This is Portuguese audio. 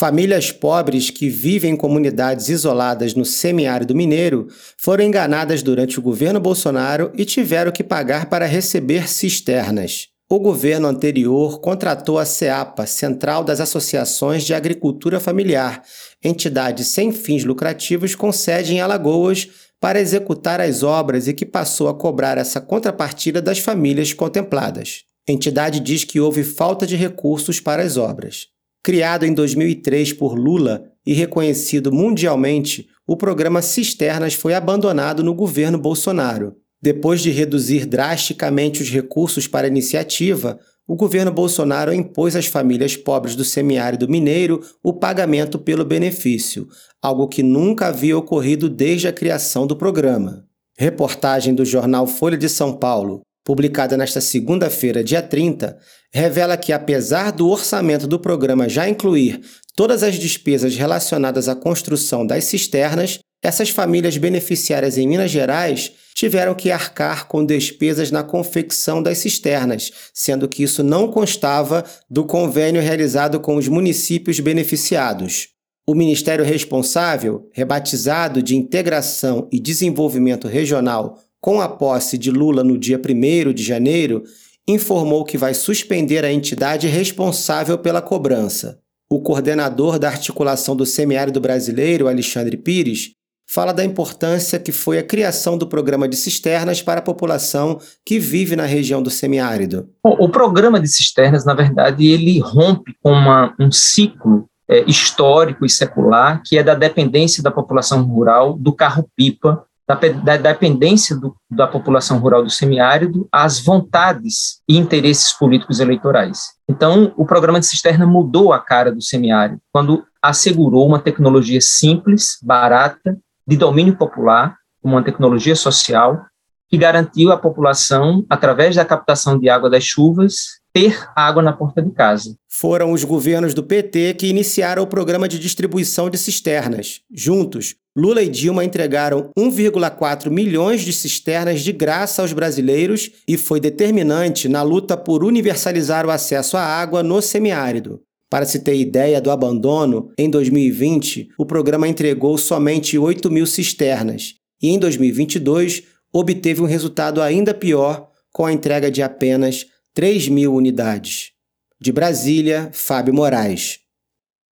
Famílias pobres que vivem em comunidades isoladas no semiárido mineiro foram enganadas durante o governo Bolsonaro e tiveram que pagar para receber cisternas. O governo anterior contratou a CEAPA, Central das Associações de Agricultura Familiar, entidade sem fins lucrativos com sede em Alagoas, para executar as obras e que passou a cobrar essa contrapartida das famílias contempladas. A entidade diz que houve falta de recursos para as obras. Criado em 2003 por Lula e reconhecido mundialmente, o programa Cisternas foi abandonado no governo Bolsonaro. Depois de reduzir drasticamente os recursos para a iniciativa, o governo Bolsonaro impôs às famílias pobres do semiárido mineiro o pagamento pelo benefício, algo que nunca havia ocorrido desde a criação do programa. Reportagem do jornal Folha de São Paulo, publicada nesta segunda-feira, dia 30, revela que, apesar do orçamento do programa já incluir todas as despesas relacionadas à construção das cisternas, essas famílias beneficiárias em Minas Gerais tiveram que arcar com despesas na confecção das cisternas, sendo que isso não constava do convênio realizado com os municípios beneficiados. O ministério responsável, rebatizado de Integração e Desenvolvimento Regional com a posse de Lula no dia 1 de janeiro, informou que vai suspender a entidade responsável pela cobrança. O coordenador da articulação do semiárido brasileiro, Alexandre Pires, fala da importância que foi a criação do programa de cisternas para a população que vive na região do semiárido. O, programa de cisternas, na verdade, ele rompe com uma, um ciclo é, histórico e secular que é da dependência da população rural do carro-pipa da, da dependência do, da população rural do semiárido às vontades e interesses políticos eleitorais. Então, o programa de cisterna mudou a cara do semiárido quando assegurou uma tecnologia simples, barata, de domínio popular, uma tecnologia social, que garantiu à população, através da captação de água das chuvas, ter água na porta de casa. Foram os governos do PT que iniciaram o programa de distribuição de cisternas. Juntos, Lula e Dilma entregaram 1,4 milhões de cisternas de graça aos brasileiros e foi determinante na luta por universalizar o acesso à água no semiárido. Para se ter ideia do abandono, em 2020 o programa entregou somente 8 mil cisternas e em 2022 obteve um resultado ainda pior com a entrega de apenas 3 mil unidades. De Brasília, Fábio Moraes.